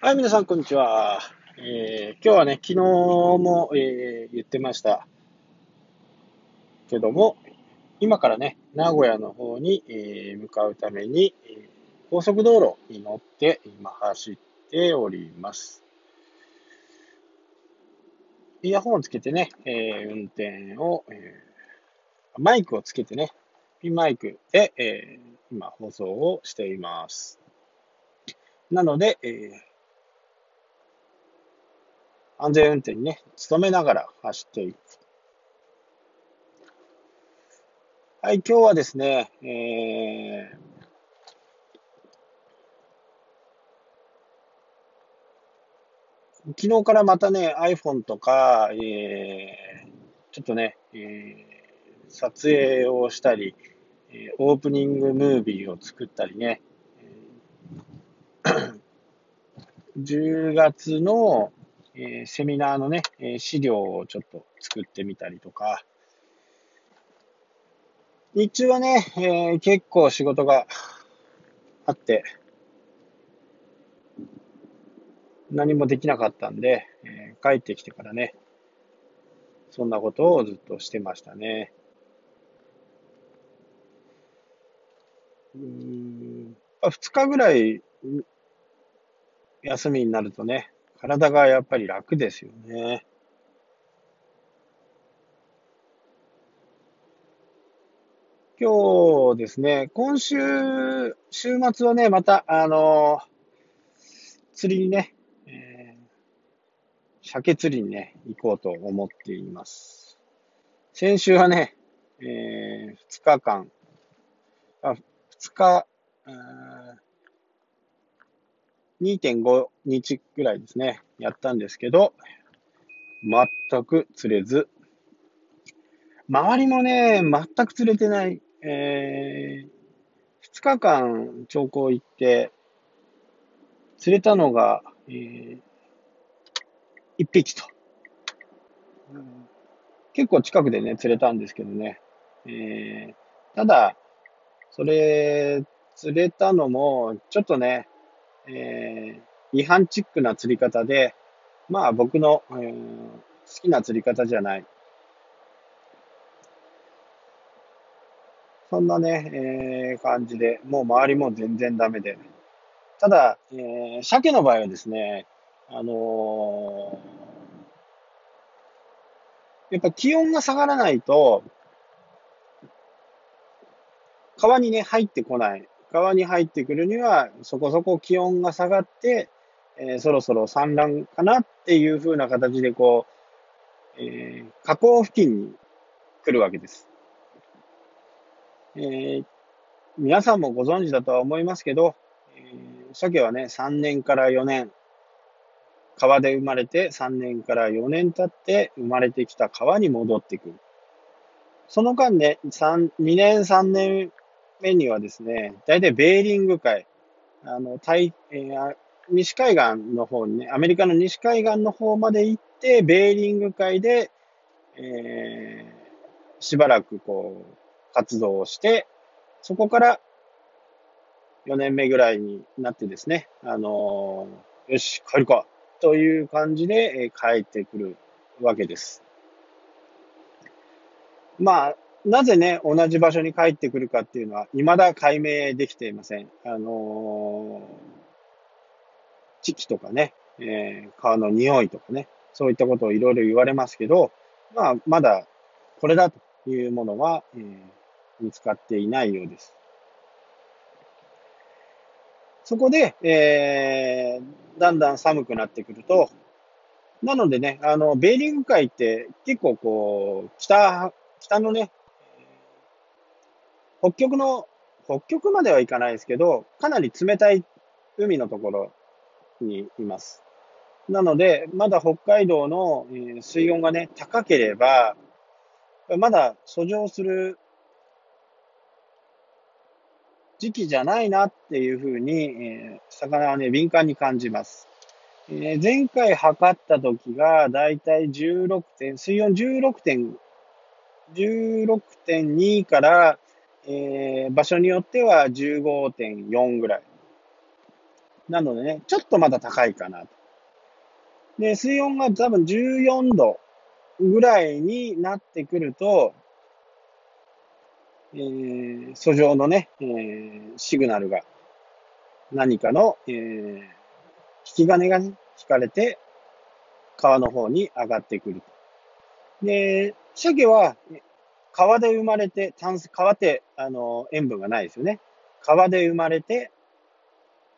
はい、皆さん、こんにちは。えー今日はね、昨日も、えー言ってましたけども、今からね、名古屋の方に、えー向かうために、え高速道路に乗って今走っております。イヤホンをつけてね、え運転を、えマイクをつけてね、ピンマイクで、え今放送をしています。なので、え安全運転にね、努めながら走っていく。はい、今日はですね、えー昨日からまたね、iPhone とか、えーちょっとね、えー撮影をしたり、えーオープニングムービーを作ったりね、えー 10月の、えーセミナーのね、え資料をちょっと作ってみたりとか、日中はね、えー結構仕事があって、何もできなかったんで、えー帰ってきてからね、そんなことをずっとしてましたね。うん、2日ぐらい休みになるとね、体がやっぱり楽ですよね。今日ですね、今週、週末はね、また、あの釣りにね、えー鮭釣りにね、行こうと思っています。先週はね、え2日間、あ、2日、2.5日ぐらいですね、やったんですけど、全く釣れず、周りもね、全く釣れてない。え2日間長考行って、釣れたのが、えー1匹と。うん結構近くでね、釣れたんですけどね。えーただ、それ、釣れたのも、ちょっとね、えー違反チックな釣り方で、まあ僕の、えー好きな釣り方じゃない。そんなね、えー感じで、もう周りも全然ダメで。ただ、えー鮭の場合はですね、あのーやっぱ気温が下がらないと、川にね、入ってこない。川に入ってくるには、そこそこ気温が下がって、えーそろそろ産卵かなっていう風な形で、こう、えー河口付近に来るわけです。えー皆さんもご存知だとは思いますけど、えー鮭はね、3年から4年、川で生まれて3年から4年経って生まれてきた川に戻ってくる。その間ね、3 2年3年目にはですね、大体ベーリング海、あの、太えー西海岸の方にね、アメリカの西海岸の方まで行って、ベーリング海で、えーしばらくこう、活動をして、そこから4年目ぐらいになってですね、あのーよし、帰るか、という感じで、えー帰ってくるわけです。まあ、なぜね、同じ場所に帰ってくるかっていうのは、未だ解明できていません。あのー地気とかね、えー川の匂いとかね、そういったことをいろいろ言われますけど、まあ、まだこれだというものは、えー見つかっていないようです。そこで、えーだんだん寒くなってくると、なのでね、あの、ベーリング海って結構こう、北、北のね、北極の、北極まではいかないですけど、かなり冷たい海のところにいます。なので、まだ北海道の水温がね、高ければ、まだ遡上する時期じゃないなっていうふうに、え魚はね、敏感に感じます。え前回測った時が、だいたい16点、水温16点、16.2から、えー場所によっては15.4ぐらい。なのでね、ちょっとまだ高いかなと。で、水温が多分14度ぐらいになってくると、えー、訴状のね、えー、シグナルが、何かの、えー、引き金が、ね、引かれて、川の方に上がってくると。で、鮭は、川で生まれて、炭水、川って、あの、塩分がないですよね。川で生まれて、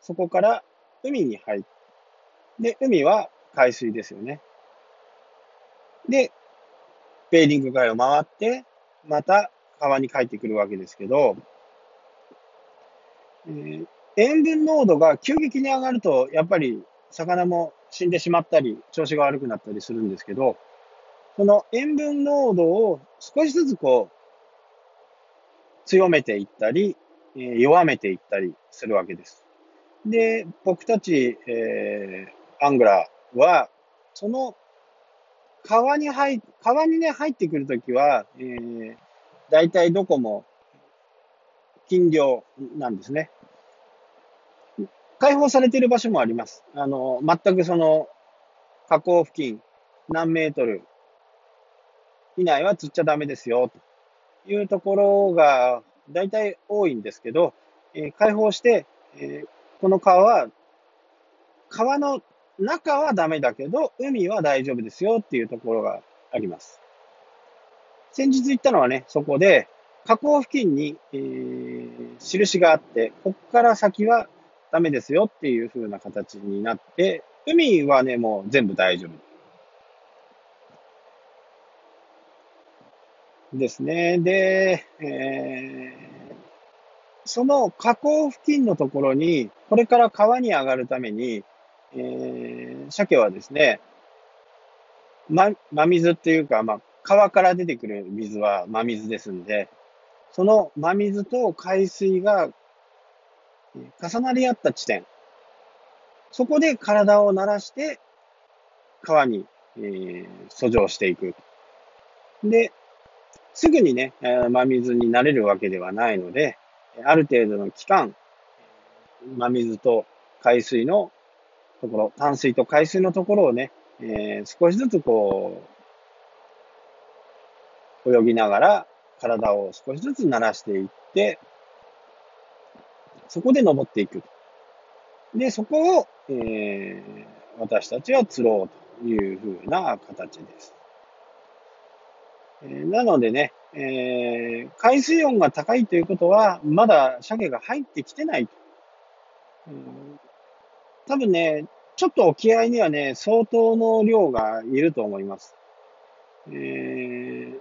そこから海に入って、で、海は海水ですよね。で、ベーリング海を回って、また川に帰ってくるわけですけど、えー、塩分濃度が急激に上がると、やっぱり魚も死んでしまったり、調子が悪くなったりするんですけど、その塩分濃度を少しずつこう、強めていったり、えー、弱めていったりするわけです。で、僕たち、えー、アングラーは、その川に入、川にね、入ってくるときは、えー、大体どこも禁漁なんですね。開放されている場所もあります。あの、全くその、河口付近何メートル以内は釣っちゃダメですよ、というところが大体多いんですけど、えー、開放して、えー、この川は、川の中はダメだけど、海は大丈夫ですよっていうところがあります。先日行ったのはね、そこで、河口付近に、えー、印があって、ここから先はダメですよっていう風な形になって、海はね、もう全部大丈夫。ですね。で、えー、その河口付近のところに、これから川に上がるために、えー、鮭はですね、ま、真水っていうか、まあ、川から出てくる水は真水ですんで、その真水と海水が重なり合った地点。そこで体を慣らして、川に、えー、遡上していく。で、すぐにね、真水になれるわけではないので、ある程度の期間、真水と海水のところ、淡水と海水のところをね、えー、少しずつこう、泳ぎながら体を少しずつ慣らしていって、そこで登っていく。で、そこを、えー、私たちは釣ろうというふうな形です。えー、なのでね、えー、海水温が高いということは、まだ鮭が入ってきてないと。うん、多分ね、ちょっと沖合にはね、相当の量がいると思います。えー、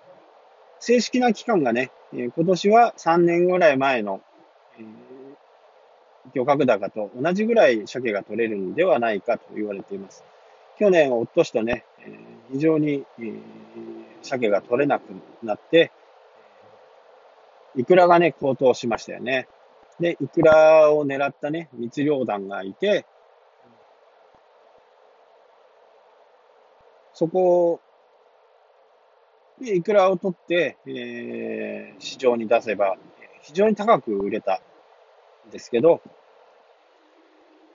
正式な期間がね、今年は3年ぐらい前の、え漁獲高と同じぐらい鮭が取れるんではないかと言われています。去年、おっとしとね、え非常に鮭が取れなくなって、イクラがね、高騰しましたよね。で、イクラを狙ったね、密漁団がいて、そこで、イクラを取って、えー、市場に出せば、非常に高く売れたんですけど、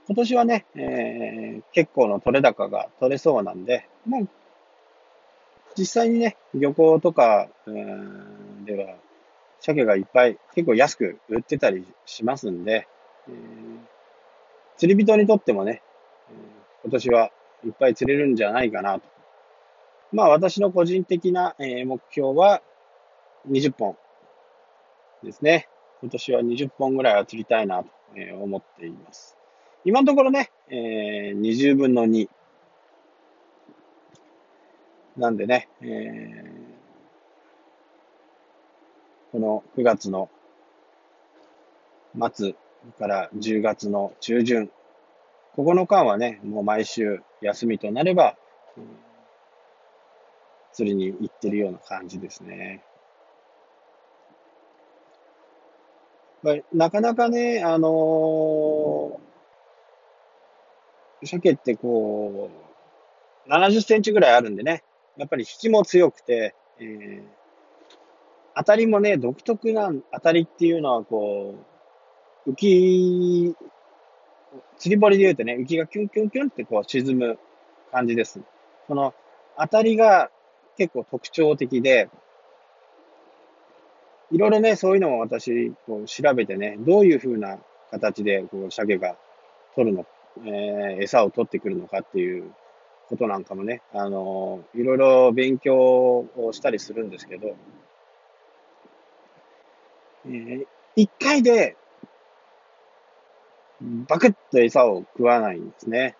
今年はね、えー、結構の取れ高が取れそうなんで、もう、実際にね、漁港とか、では、鮭がいっぱい、結構安く売ってたりしますんで、えー、釣り人にとってもね、今年はいっぱい釣れるんじゃないかなと。まあ私の個人的な、目標は20本ですね。今年は20本ぐらいは釣りたいなと思っています。今のところね、えー、20分の2。なんでね、えー、この9月の末から10月の中旬、ここの間はね、もう毎週休みとなれば、釣りに行ってるような感じですね。なかなかね、あのー鮭ってこう、70センチぐらいあるんでね、やっぱり引きも強くて、えー、当たりもね、独特な当たりっていうのはこう、浮き、釣り堀で言うとね、浮きがキュンキュンキュンってこう沈む感じです。この当たりが結構特徴的で、いろいろね、そういうのを私、こう調べてね、どういう風な形で、こう、鮭が取るの、えー、餌を取ってくるのかっていうことなんかもね、あの、いろいろ勉強をしたりするんですけど、えー、一回で、バクッと餌を食わないんですね。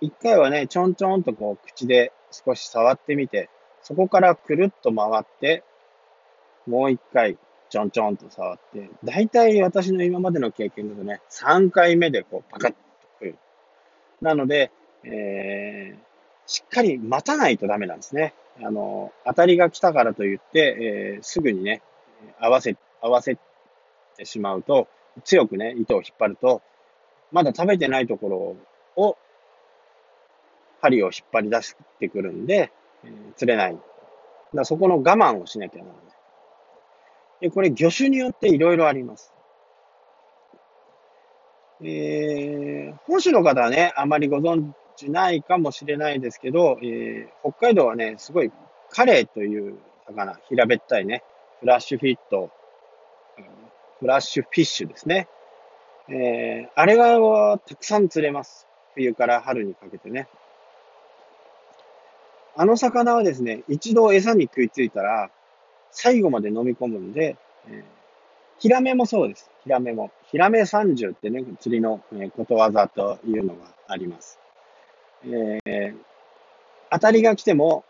一回はね、ちょんちょんとこう口で少し触ってみて、そこからくるっと回って、もう一回、ちょんちょんと触って、大体私の今までの経験だとね、3回目でこうパカッとくる。なので、えー、しっかり待たないとダメなんですね。あの、当たりが来たからといって、えー、すぐにね、合わせ、合わせてしまうと、強くね、糸を引っ張ると、まだ食べてないところを、針を引っ張り出してくるんで、えー、釣れない。だそこの我慢をしなきゃならない。で、これ魚種によっていろいろあります。えー、本州の方はね、あまりご存知ないかもしれないですけど、えー、北海道はね、すごいカレイという魚、平べったいね、フラッシュフィット、フラッシュフィッシュですね。えー、あれがたくさん釣れます。冬から春にかけてね。あの魚はですね、一度餌に食いついたら、最後まで飲み込むんで、えー、ヒラメもそうです。ヒラメも。ヒラメ30ってね、釣りの、えことわざというのがあります。えー、当たりが来ても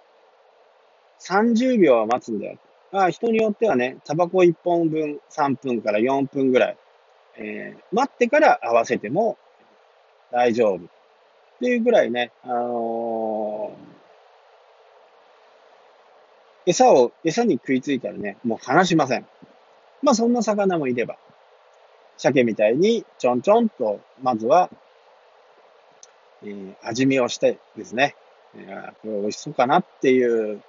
30秒は待つんだよ。まあ、人によってはね、タバコ1本分3分から4分ぐらい、えー、待ってから合わせても大丈夫。っていうぐらいね、あのー餌を、餌に食いついたらね、もう離しません。まあそんな魚もいれば、鮭みたいにちょんちょんと、まずは、えー、味見をしてですね、えー、これ美味しそうかなっていう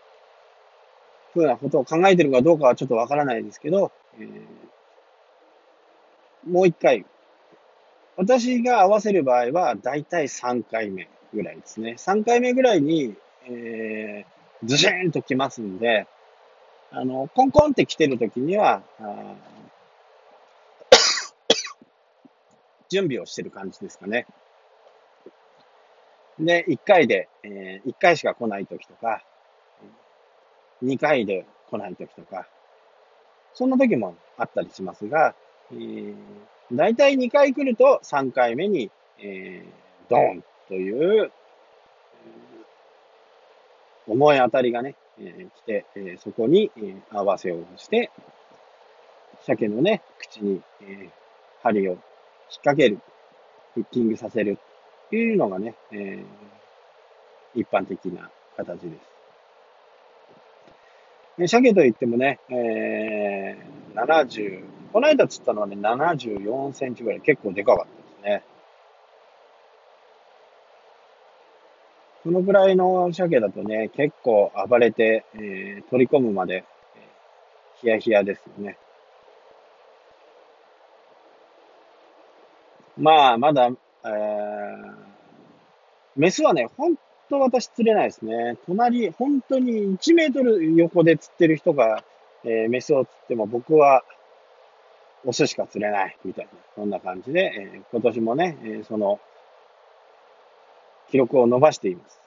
ふうなことを考えてるかどうかはちょっとわからないですけど、えー、もう一回、私が合わせる場合は、だいたい3回目ぐらいですね。3回目ぐらいに、えー、ズシーンと来ますんで、あの、コンコンって来てる時には、準備をしてる感じですかね。で、1回で、えー、1回しか来ない時とか、2回で来ない時とか、そんな時もあったりしますが、えー、大体2回来ると3回目に、えー、ドーンという重い当たりがね、えー、来て、えー、そこに、えー、合わせをして、鮭のね、口に、えー、針を引っ掛ける、フッキングさせるっいうのがね、えー、一般的な形です。鮭といってもね、えー、70、この間釣ったのはね、74センチぐらい、結構でかかったですね。そのぐらいの鮭だとね、結構暴れて、えー、取り込むまで、えー、ヒヤヒヤですよね。まあ、まだ、えー、メスはね、ほんと私釣れないですね。隣、本当に1メートル横で釣ってる人が、えー、メスを釣っても僕はオスしか釣れないみたいな、そんな感じで、えー、今年もね、えー、その記録を伸ばしています。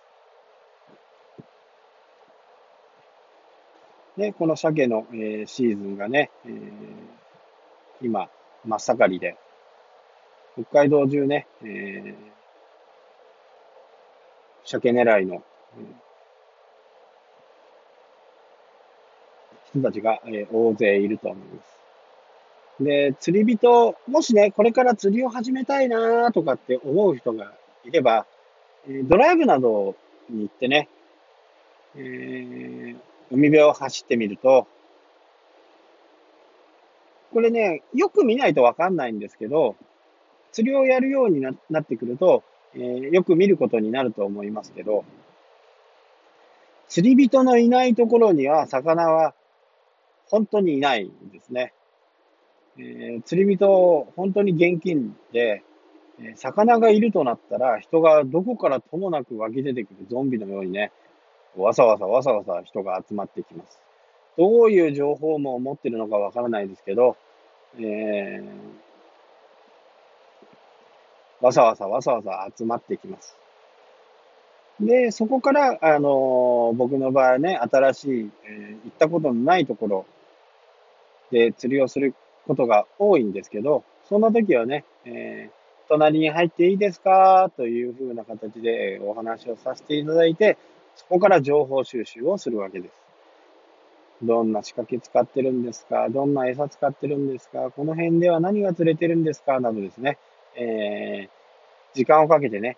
で、この鮭の、えー、シーズンがね、えー、今、真っ盛りで、北海道中ね、えー、鮭狙いの、人たちが、え、大勢いると思います。で、釣り人、もしね、これから釣りを始めたいなとかって思う人がいれば、ドライブなどに行ってね、えー、海辺を走ってみると、これね、よく見ないとわかんないんですけど、釣りをやるようになってくると、えー、よく見ることになると思いますけど、釣り人のいないところには魚は本当にいないんですね。えー、釣り人、本当に現金で、え魚がいるとなったら、人がどこからともなく湧き出てくるゾンビのようにね、わさわさわさわさ人が集まってきます。どういう情報も持ってるのかわからないですけど、えー、わさわさわさわさ集まってきます。で、そこから、あの、僕の場合ね、新しい、えー、行ったことのないところで釣りをすることが多いんですけど、そんな時はね、えー、隣に入っていいですか？というふうな形でお話をさせていただいて、そこから情報収集をするわけです。どんな仕掛け使ってるんですか？どんな餌使ってるんですか？この辺では何が釣れてるんですか？などですね、えー、時間をかけてね、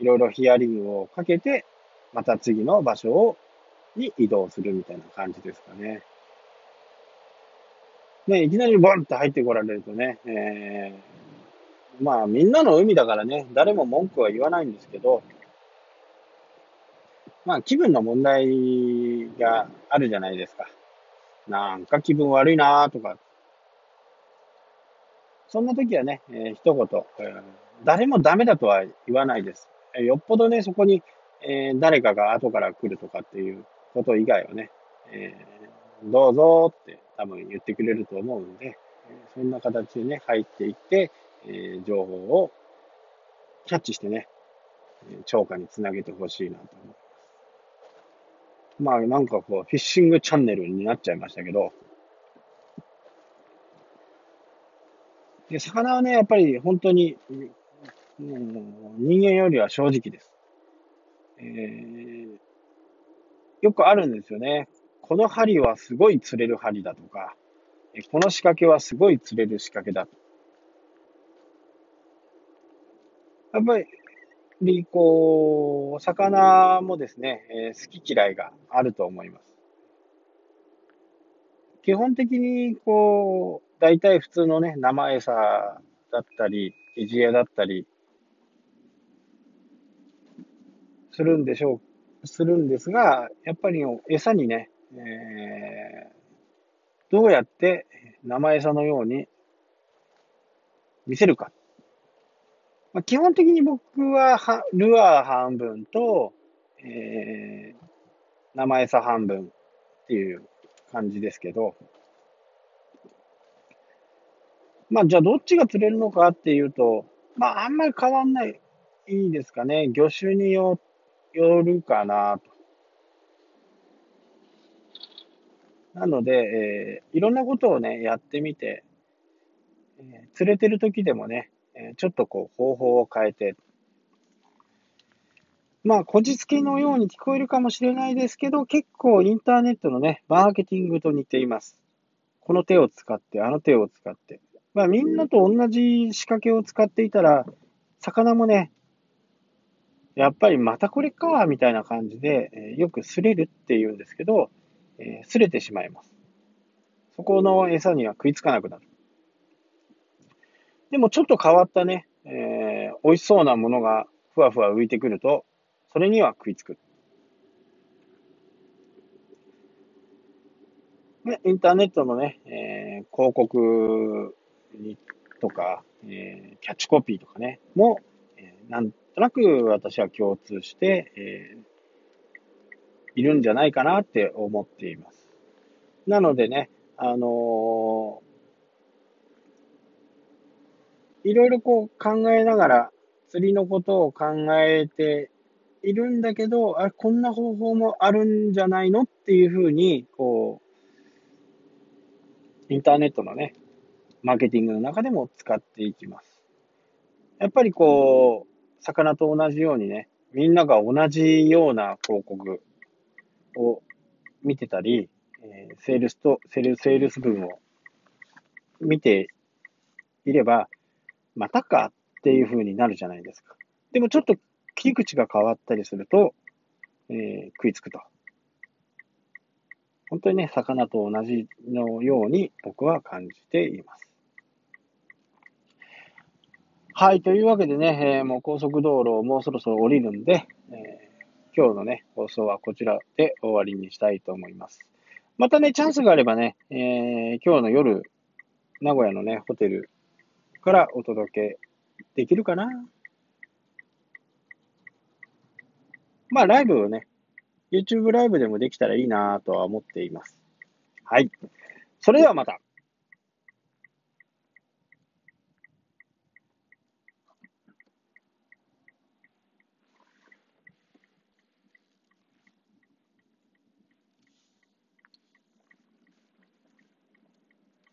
いろいろヒアリングをかけて、また次の場所をに移動するみたいな感じですかね。ね、いきなりボンって入ってこられるとね、えー、まあみんなの海だからね、誰も文句は言わないんですけど、まあ気分の問題があるじゃないですか。なんか気分悪いなとか。そんな時はね、えー、一言、えー、誰もダメだとは言わないです。えー、よっぽどね、そこに、えー、誰かが後から来るとかっていうこと以外はね、えー、どうぞって多分言ってくれると思うんで、そんな形でね、入っていって、えー、情報をキャッチしてね、超過につなげてほしいなと思います。まあなんかこう、フィッシングチャンネルになっちゃいましたけど、で、魚はね、やっぱり本当に、うん、人間よりは正直です。えー、よくあるんですよね。この針はすごい釣れる針だとか、この仕掛けはすごい釣れる仕掛けだと。やっぱり、こう、魚もですね、え、好き嫌いがあると思います。基本的に、こう、大体普通のね、生餌だったり、エジエだったり、するんでしょう、するんですが、やっぱり餌にね、えー、どうやって生餌のように見せるか。まあ、基本的に僕ははルアー半分と、えー、生餌半分っていう感じですけど、まあじゃあどっちが釣れるのかっていうと、まああんまり変わんないいいですかね。魚種によよるかなと。なので、えー、いろんなことをね、やってみて、えー、釣れてる時でもね、えー、ちょっとこう方法を変えて、まあ、こじつけのように聞こえるかもしれないですけど、結構インターネットのね、マーケティングと似ています。この手を使って、あの手を使って。まあ、みんなと同じ仕掛けを使っていたら、魚もね、やっぱりまたこれか、みたいな感じで、え、よく擦れるって言うんですけど、えー、擦れてしまいます。そこの餌には食いつかなくなる。でもちょっと変わったね、えー、美味しそうなものがふわふわ浮いてくると、それには食いつく。で、インターネットのね、えー、広告にとか、えー、キャッチコピーとかね、も、えー、なんとなく私は共通して、えー、いるんじゃないかなって思っています。なのでね、あの、いろいろこう考えながら、釣りのことを考えているんだけど、あ、こんな方法もあるんじゃないのっていうふうに、こう、インターネットのね、マーケティングの中でも使っていきます。やっぱりこう、魚と同じようにね、みんなが同じような広告、を見てたり、えー、セールスと、セール、セールス文を見ていれば、またかっていう風になるじゃないですか。でもちょっと切り口が変わったりすると、えー、食いつくと。本当にね、魚と同じのように僕は感じています。はい、というわけでね、えー、もう高速道路をもうそろそろ降りるんで、えー今日のね、放送はこちらで終わりにしたいと思います。またね、チャンスがあればね、えー、今日の夜、名古屋のね、ホテルからお届けできるかな。まあ、ライブをね、YouTube ライブでもできたらいいなとは思っています。はい。それではまた。